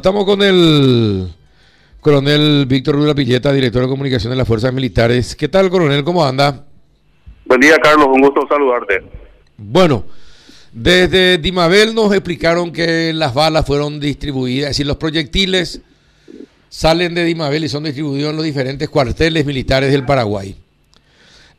Estamos con el coronel Víctor Rula Pilleta, director de comunicación de las Fuerzas Militares. ¿Qué tal, coronel? ¿Cómo anda? Buen día, Carlos. Un gusto saludarte. Bueno, desde Dimabel nos explicaron que las balas fueron distribuidas, es decir, los proyectiles salen de Dimabel y son distribuidos en los diferentes cuarteles militares del Paraguay.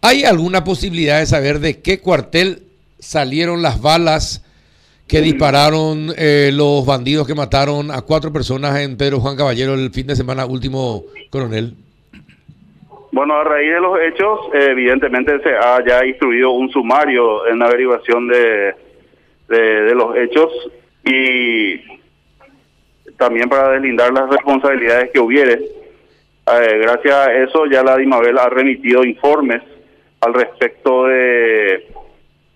¿Hay alguna posibilidad de saber de qué cuartel salieron las balas? Que dispararon eh, los bandidos que mataron a cuatro personas en Pedro Juan Caballero el fin de semana último, coronel? Bueno, a raíz de los hechos, evidentemente se ha ya instruido un sumario en la averiguación de, de, los hechos y también para deslindar las responsabilidades que hubiere. Eh, gracias a eso ya la DIMABEL ha remitido informes al respecto de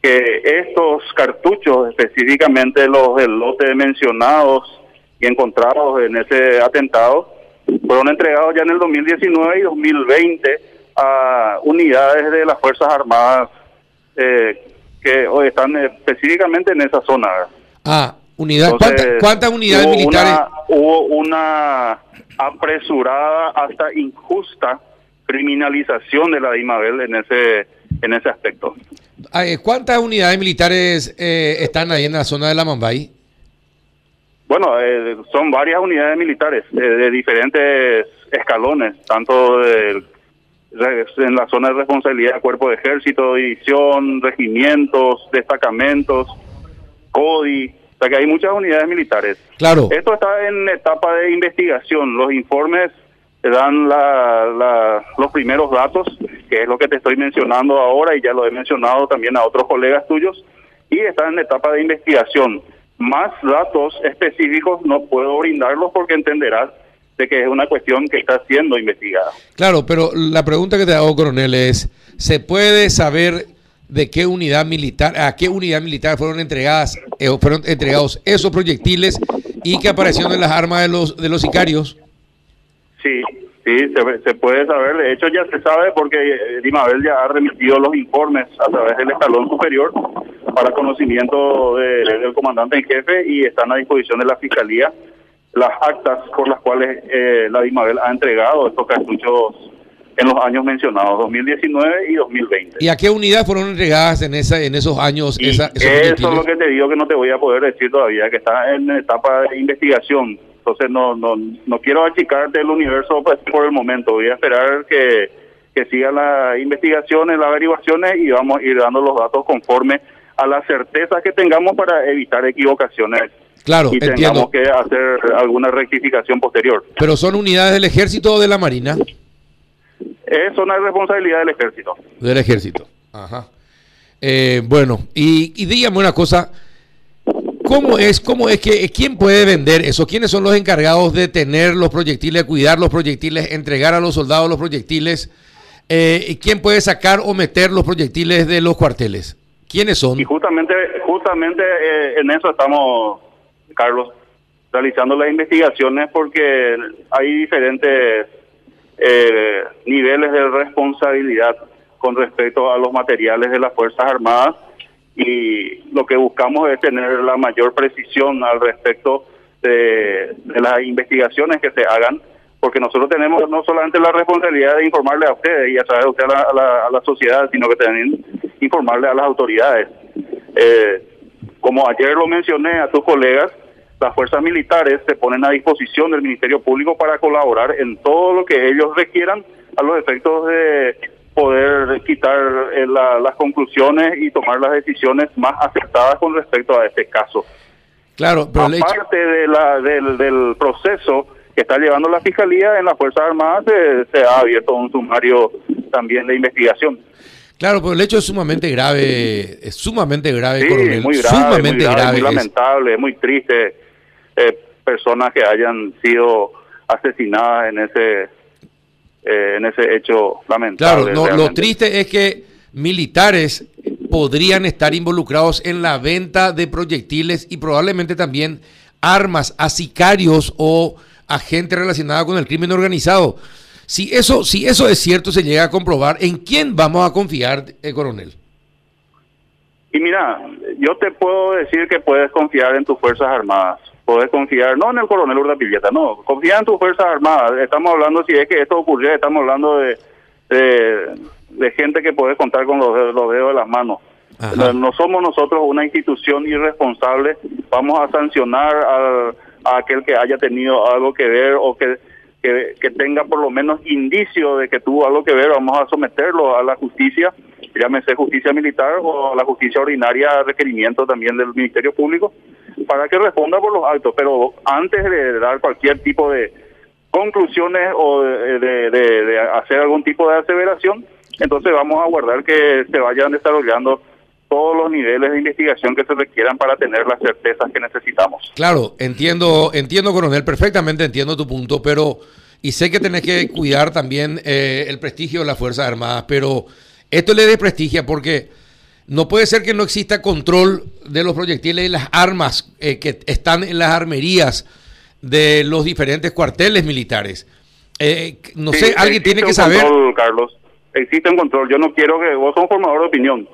que estos cartuchos, específicamente los del lote mencionados y encontrados en ese atentado, fueron entregados ya en el 2019 y 2020 a unidades de las Fuerzas Armadas eh, que hoy están específicamente en esa zona. Ah, unidades. ¿Cuántas, unidades militares? hubo una apresurada hasta injusta criminalización de la DIMABEL en ese en ese aspecto. ¿Cuántas unidades militares eh, están ahí en la zona de la Mambay? Bueno, eh, son varias unidades militares eh, de diferentes escalones, tanto en la zona de responsabilidad cuerpo de ejército, división, regimientos, destacamentos, CODI, o sea que hay muchas unidades militares. Claro. Esto está en etapa de investigación. Los informes te dan la, los primeros datos que es lo que te estoy mencionando ahora y ya lo he mencionado también a otros colegas tuyos, y está en etapa de investigación. Más datos específicos no puedo brindarlos porque entenderás de que es una cuestión que está siendo investigada. Claro, pero la pregunta que te hago, coronel, es, ¿se puede saber de qué unidad militar, a qué unidad militar fueron entregadas, eh, fueron entregados esos proyectiles y que aparecieron en las armas de los de los sicarios? Sí, Sí, se, puede saber. De hecho, ya se sabe porque eh, Dimabel ya ha remitido los informes a través del escalón superior para conocimiento del comandante en jefe y están a disposición de la Fiscalía las actas por las cuales eh, la Dimabel ha entregado estos cartuchos en los años mencionados, 2019 y 2020. ¿Y a qué unidad fueron entregadas en esa en esos años? eso es lo que te digo que no te voy a poder decir todavía, que está en etapa de investigación entonces no, no, no quiero achicarte el universo pues, por el momento. Voy a esperar que, que sigan las investigaciones, las averiguaciones y vamos a ir dando los datos conforme a la certeza que tengamos para evitar equivocaciones. Claro, y tengamos que hacer alguna rectificación posterior. ¿Pero son unidades del ejército o de la marina? Es una responsabilidad del ejército. Del ejército. Ajá. Eh, bueno, y, y dígame una cosa. ¿Cómo es, cómo es que, quién puede vender eso? ¿Quiénes son los encargados de tener los proyectiles, cuidar los proyectiles, entregar a los soldados los proyectiles? Eh, ¿Quién puede sacar o meter los proyectiles de los cuarteles? ¿Quiénes son? Y justamente, justamente eh, en eso estamos, Carlos, realizando las investigaciones porque hay diferentes eh, niveles de responsabilidad con respecto a los materiales de las Fuerzas Armadas y lo que buscamos es tener la mayor precisión al respecto de, las investigaciones que se hagan, porque nosotros tenemos no solamente la responsabilidad de informarle a ustedes y a través de usted a la, a la, sociedad, sino que también informarle a las autoridades. Eh, como ayer lo mencioné a tus colegas, las fuerzas militares se ponen a disposición del Ministerio Público para colaborar en todo lo que ellos requieran a los efectos de poder quitar eh, las conclusiones y tomar las decisiones más acertadas con respecto a este caso. Claro, pero aparte de la, del, del proceso que está llevando la Fiscalía en las Fuerzas Armadas, se, ha abierto un sumario también de investigación. Claro, pero el hecho es sumamente grave, es sumamente grave, sí, Muy grave, sumamente muy, grave, muy lamentable, es muy triste eh, personas que hayan sido asesinadas en ese eh, en ese hecho lamentable. Claro, lo triste es que militares podrían estar involucrados en la venta de proyectiles y probablemente también armas a sicarios o a gente relacionada con el crimen organizado. Si eso, si eso es cierto, se llega a comprobar, ¿en quién vamos a confiar, eh, coronel? Y mira, yo te puedo decir que puedes confiar en tus Fuerzas Armadas, podés confiar, no en el coronel Urdapilleta, no, confía en tus Fuerzas Armadas. Estamos hablando, si es que esto ocurrió, estamos hablando de, de, gente que puede contar con los, dedos de las manos. No, somos nosotros una institución irresponsable, vamos a sancionar a aquel que haya tenido algo que ver o que que, tenga por lo menos indicio de que tuvo algo que ver, vamos a someterlo a la justicia, llámese justicia militar o a la justicia ordinaria, requerimiento también del Ministerio Público, para que responda por los actos. Pero antes de dar cualquier tipo de conclusiones o de, hacer algún tipo de aseveración, entonces vamos a guardar que se vayan desarrollando todos los niveles de investigación que se requieran para tener las certezas que necesitamos. Claro, entiendo, entiendo, coronel, perfectamente entiendo tu punto, pero y sé que tenés que cuidar también eh, el prestigio de las Fuerzas Armadas, pero esto le desprestigia porque no puede ser que no exista control de los proyectiles y las armas eh, que están en las armerías de los diferentes cuarteles militares. Eh, no sé, alguien tiene que saber. Control, Carlos, existe un control. Yo no quiero que vos sos un formador de opinión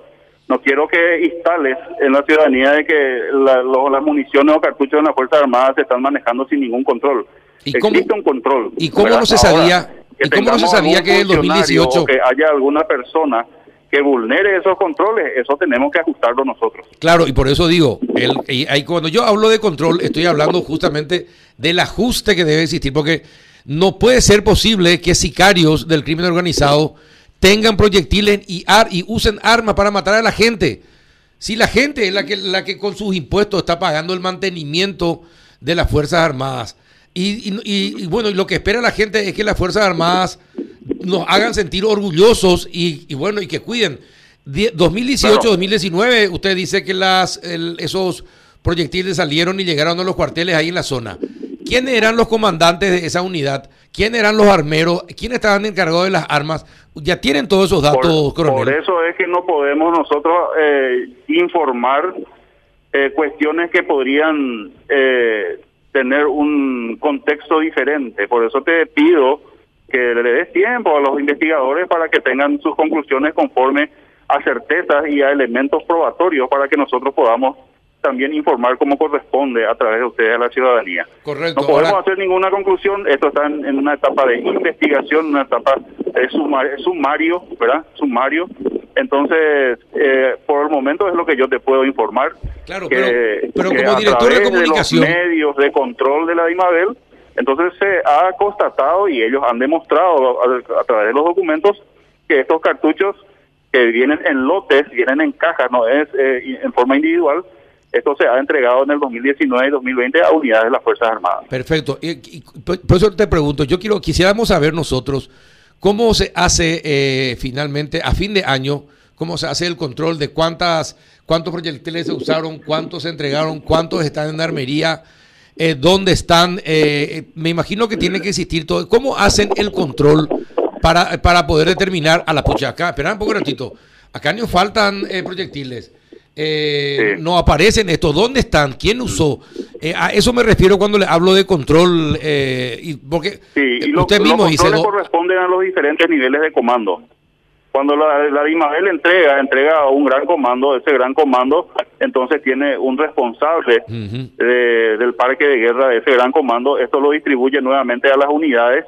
no quiero que instales en la ciudadanía de que las municiones o cartuchos de las Fuerzas Armadas se están manejando sin ningún control. ¿Y Existe un control. ¿Y cómo no se sabía, ¿y cómo no se sabía que en 2018... que haya alguna persona que vulnere esos controles, eso tenemos que ajustarlo nosotros. Claro, y por eso digo, el, y, cuando yo hablo de control, estoy hablando justamente del ajuste que debe existir, porque no puede ser posible que sicarios del crimen organizado tengan proyectiles y, y usen armas para matar a la gente. Si la gente es la que, la que con sus impuestos está pagando el mantenimiento de las Fuerzas Armadas. Y, bueno, y lo que espera la gente es que las Fuerzas Armadas nos hagan sentir orgullosos y, bueno, y que cuiden. 2018-2019, usted dice que las, esos proyectiles salieron y llegaron a los cuarteles ahí en la zona. ¿Quiénes eran los comandantes de esa unidad? ¿Quiénes eran los armeros? ¿Quiénes estaban encargados de las armas? Ya tienen todos esos datos, por, Por eso es que no podemos nosotros eh, informar eh, cuestiones que podrían eh, tener un contexto diferente. Por eso te pido que le des tiempo a los investigadores para que tengan sus conclusiones conforme a certezas y a elementos probatorios para que nosotros podamos también informar como corresponde a través de ustedes a la ciudadanía. Correcto. No podemos hacer ninguna conclusión, esto está en, una etapa de investigación, una etapa de sumario, ¿verdad? Sumario. Entonces, eh, por el momento es lo que yo te puedo informar. Claro, que, pero, como director de comunicación. los medios de control de la DIMABEL, entonces se ha constatado y ellos han demostrado a, través de los documentos que estos cartuchos que vienen en lotes, vienen en cajas, no es eh, en forma individual, esto se ha entregado en el 2019 y 2020 a unidades de las Fuerzas Armadas. Perfecto. Y, por eso te pregunto, yo quiero quisiéramos saber nosotros cómo se hace eh, finalmente a fin de año, cómo se hace el control de cuántas cuántos proyectiles se usaron, cuántos se entregaron, cuántos están en armería, eh, dónde están. Eh, me imagino que tiene que existir todo. ¿Cómo hacen el control para, para poder determinar a la pucha acá? Espera un poco ratito. Acá nos faltan proyectiles eh, no aparecen estos. ¿Dónde están? ¿Quién usó? Eh, a eso me refiero cuando le hablo de control. Eh, y porque sí, usted mismo los dice. corresponden a los diferentes niveles de comando. Cuando la, la DIMABEL entrega, entrega un gran comando, ese gran comando, entonces tiene un responsable del parque de guerra de ese gran comando. Esto lo distribuye nuevamente a las unidades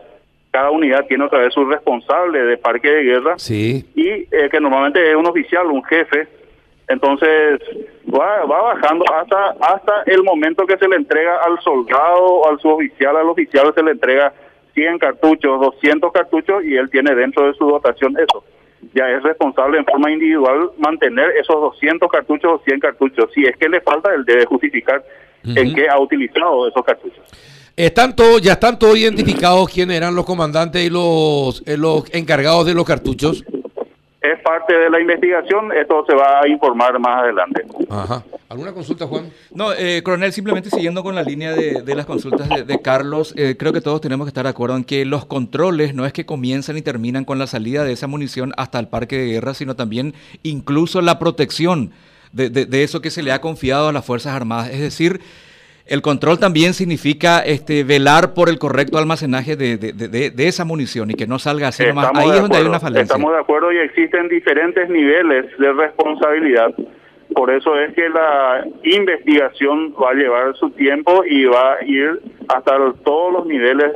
cada unidad tiene otra vez su responsable de parque de guerra sí. y eh, que normalmente es un oficial, un jefe entonces va, va bajando hasta hasta el momento que se le entrega al soldado, al suboficial, al oficial se le entrega 100 cartuchos, 200 cartuchos y él tiene dentro de su dotación eso. Ya es responsable en forma individual mantener esos 200 cartuchos o 100 cartuchos. Si es que le falta, él debe justificar en qué ha utilizado esos cartuchos. Están todos, ya están todos identificados quiénes eran los comandantes y los, eh, los encargados de los cartuchos es parte de la investigación, esto se va a informar más adelante. Ajá. ¿Alguna consulta, Juan? No, eh, coronel, simplemente siguiendo con la línea de, las consultas de, Carlos, eh, creo que todos tenemos que estar de acuerdo en que los controles no es que comienzan y terminan con la salida de esa munición hasta el parque de guerra, sino también incluso la protección de, de eso que se le ha confiado a las Fuerzas Armadas. Es decir, el control también significa este, velar por el correcto almacenaje de, de, esa munición y que no salga así Ahí es donde hay una falencia. Estamos de acuerdo y existen diferentes niveles de responsabilidad. Por eso es que la investigación va a llevar su tiempo y va a ir hasta todos los niveles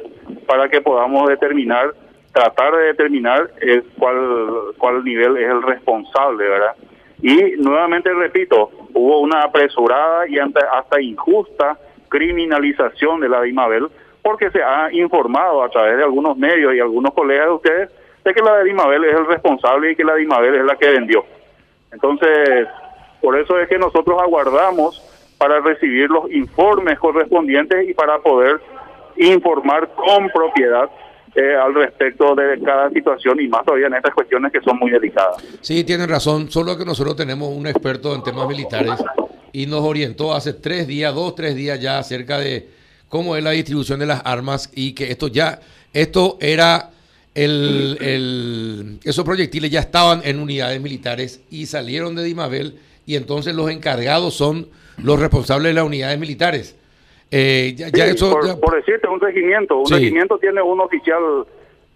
para que podamos determinar, tratar de determinar eh, cuál, cuál nivel es el responsable, ¿verdad? Y nuevamente repito, hubo una apresurada y hasta injusta criminalización de la Dimabel porque se ha informado a través de algunos medios y algunos colegas de ustedes de que la Dimabel es el responsable y que la Dimabel es la que vendió. Entonces, por eso es que nosotros aguardamos para recibir los informes correspondientes y para poder informar con propiedad eh, al respecto de cada situación y más todavía en estas cuestiones que son muy delicadas. Sí, tienen razón, solo que nosotros tenemos un experto en temas militares y nos orientó hace tres días, dos, tres días ya acerca de cómo es la distribución de las armas y que esto ya, esto era el, esos proyectiles ya estaban en unidades militares y salieron de Dimabel y entonces los encargados son los responsables de las unidades militares. Eh, ya, eso, por, decirte, un regimiento, un regimiento tiene un oficial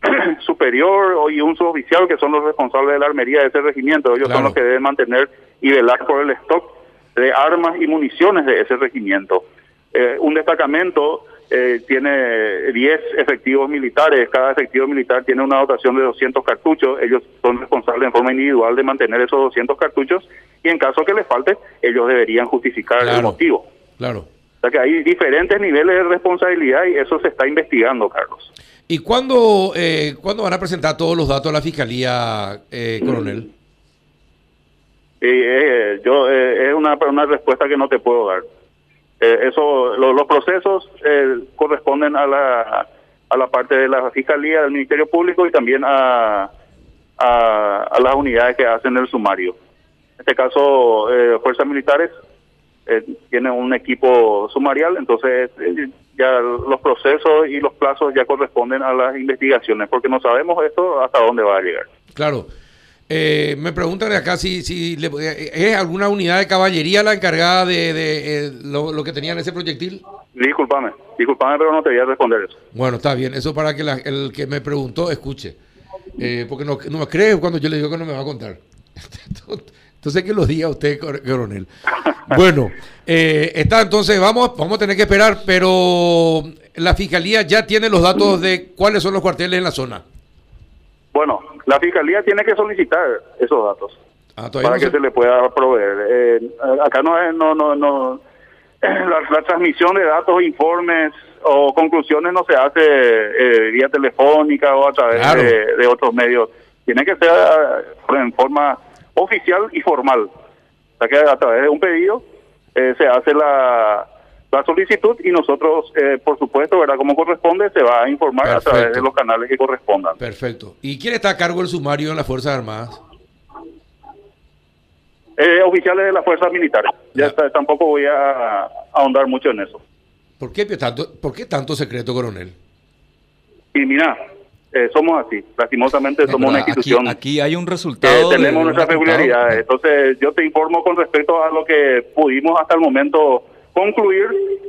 superior y un suboficial que son los responsables de la armería de ese regimiento. Ellos son los que deben mantener y velar por el stock de armas y municiones de ese regimiento. Eh, un destacamento eh, tiene 10 efectivos militares, cada efectivo militar tiene una dotación de 200 cartuchos, ellos son responsables en forma individual de mantener esos 200 cartuchos y en caso que les falte, ellos deberían justificar el motivo. Claro. O sea que hay diferentes niveles de responsabilidad y eso se está investigando, Carlos. ¿Y cuándo, eh, ¿cuándo van a presentar todos los datos a la Fiscalía, eh, coronel? Eh, yo Es una, una respuesta que no te puedo dar. Eh, eso, los procesos eh, corresponden a la, a la parte de la Fiscalía, del Ministerio Público y también a, a, las unidades que hacen el sumario. En este caso, eh, Fuerzas Militares eh, tienen un equipo sumarial, entonces ya los procesos y los plazos ya corresponden a las investigaciones, porque no sabemos esto hasta dónde va a llegar. Claro. Eh, me preguntan acá si, si eh, es alguna unidad de caballería la encargada de, eh, lo, que tenía en ese proyectil. Disculpame, disculpame, pero no te voy a responder eso. Bueno, está bien, eso para que el que me preguntó escuche. porque no, no me cree cuando yo le digo que no me va a contar. Entonces que lo diga usted, coronel. Bueno, está entonces, vamos, vamos a tener que esperar, pero la fiscalía ya tiene los datos de cuáles son los cuarteles en la zona. Bueno, la fiscalía tiene que solicitar esos datos ah, para que se... le pueda proveer. Eh, acá no es, no, no, no, la, transmisión de datos, informes o conclusiones no se hace eh, vía telefónica o a través de, otros medios. Tiene que ser eh, en forma oficial y formal. O sea que a través de un pedido se hace la la solicitud y nosotros, eh, por supuesto, ¿verdad? Como corresponde, se va a informar a través de los canales que correspondan. Perfecto. ¿Y quién está a cargo del sumario en las Fuerzas Armadas? Eh, oficiales de las Fuerzas Militares. Ya, tampoco voy a, ahondar mucho en eso. ¿Por qué tanto, ¿por qué tanto secreto, coronel? Y mira, eh, somos así. Lastimosamente somos una institución. Aquí, hay un resultado. tenemos nuestra peculiaridad. Entonces, yo te informo con respecto a lo que pudimos hasta el momento concluir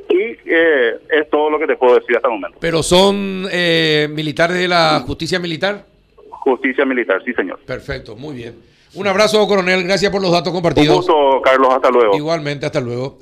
y eh, es todo lo que te puedo decir hasta el momento. ¿Pero son eh, militares de la justicia militar? Justicia militar, sí, señor. Perfecto, muy bien. Un abrazo, coronel. Gracias por los datos compartidos. Un gusto, Carlos. Hasta luego. Igualmente, hasta luego.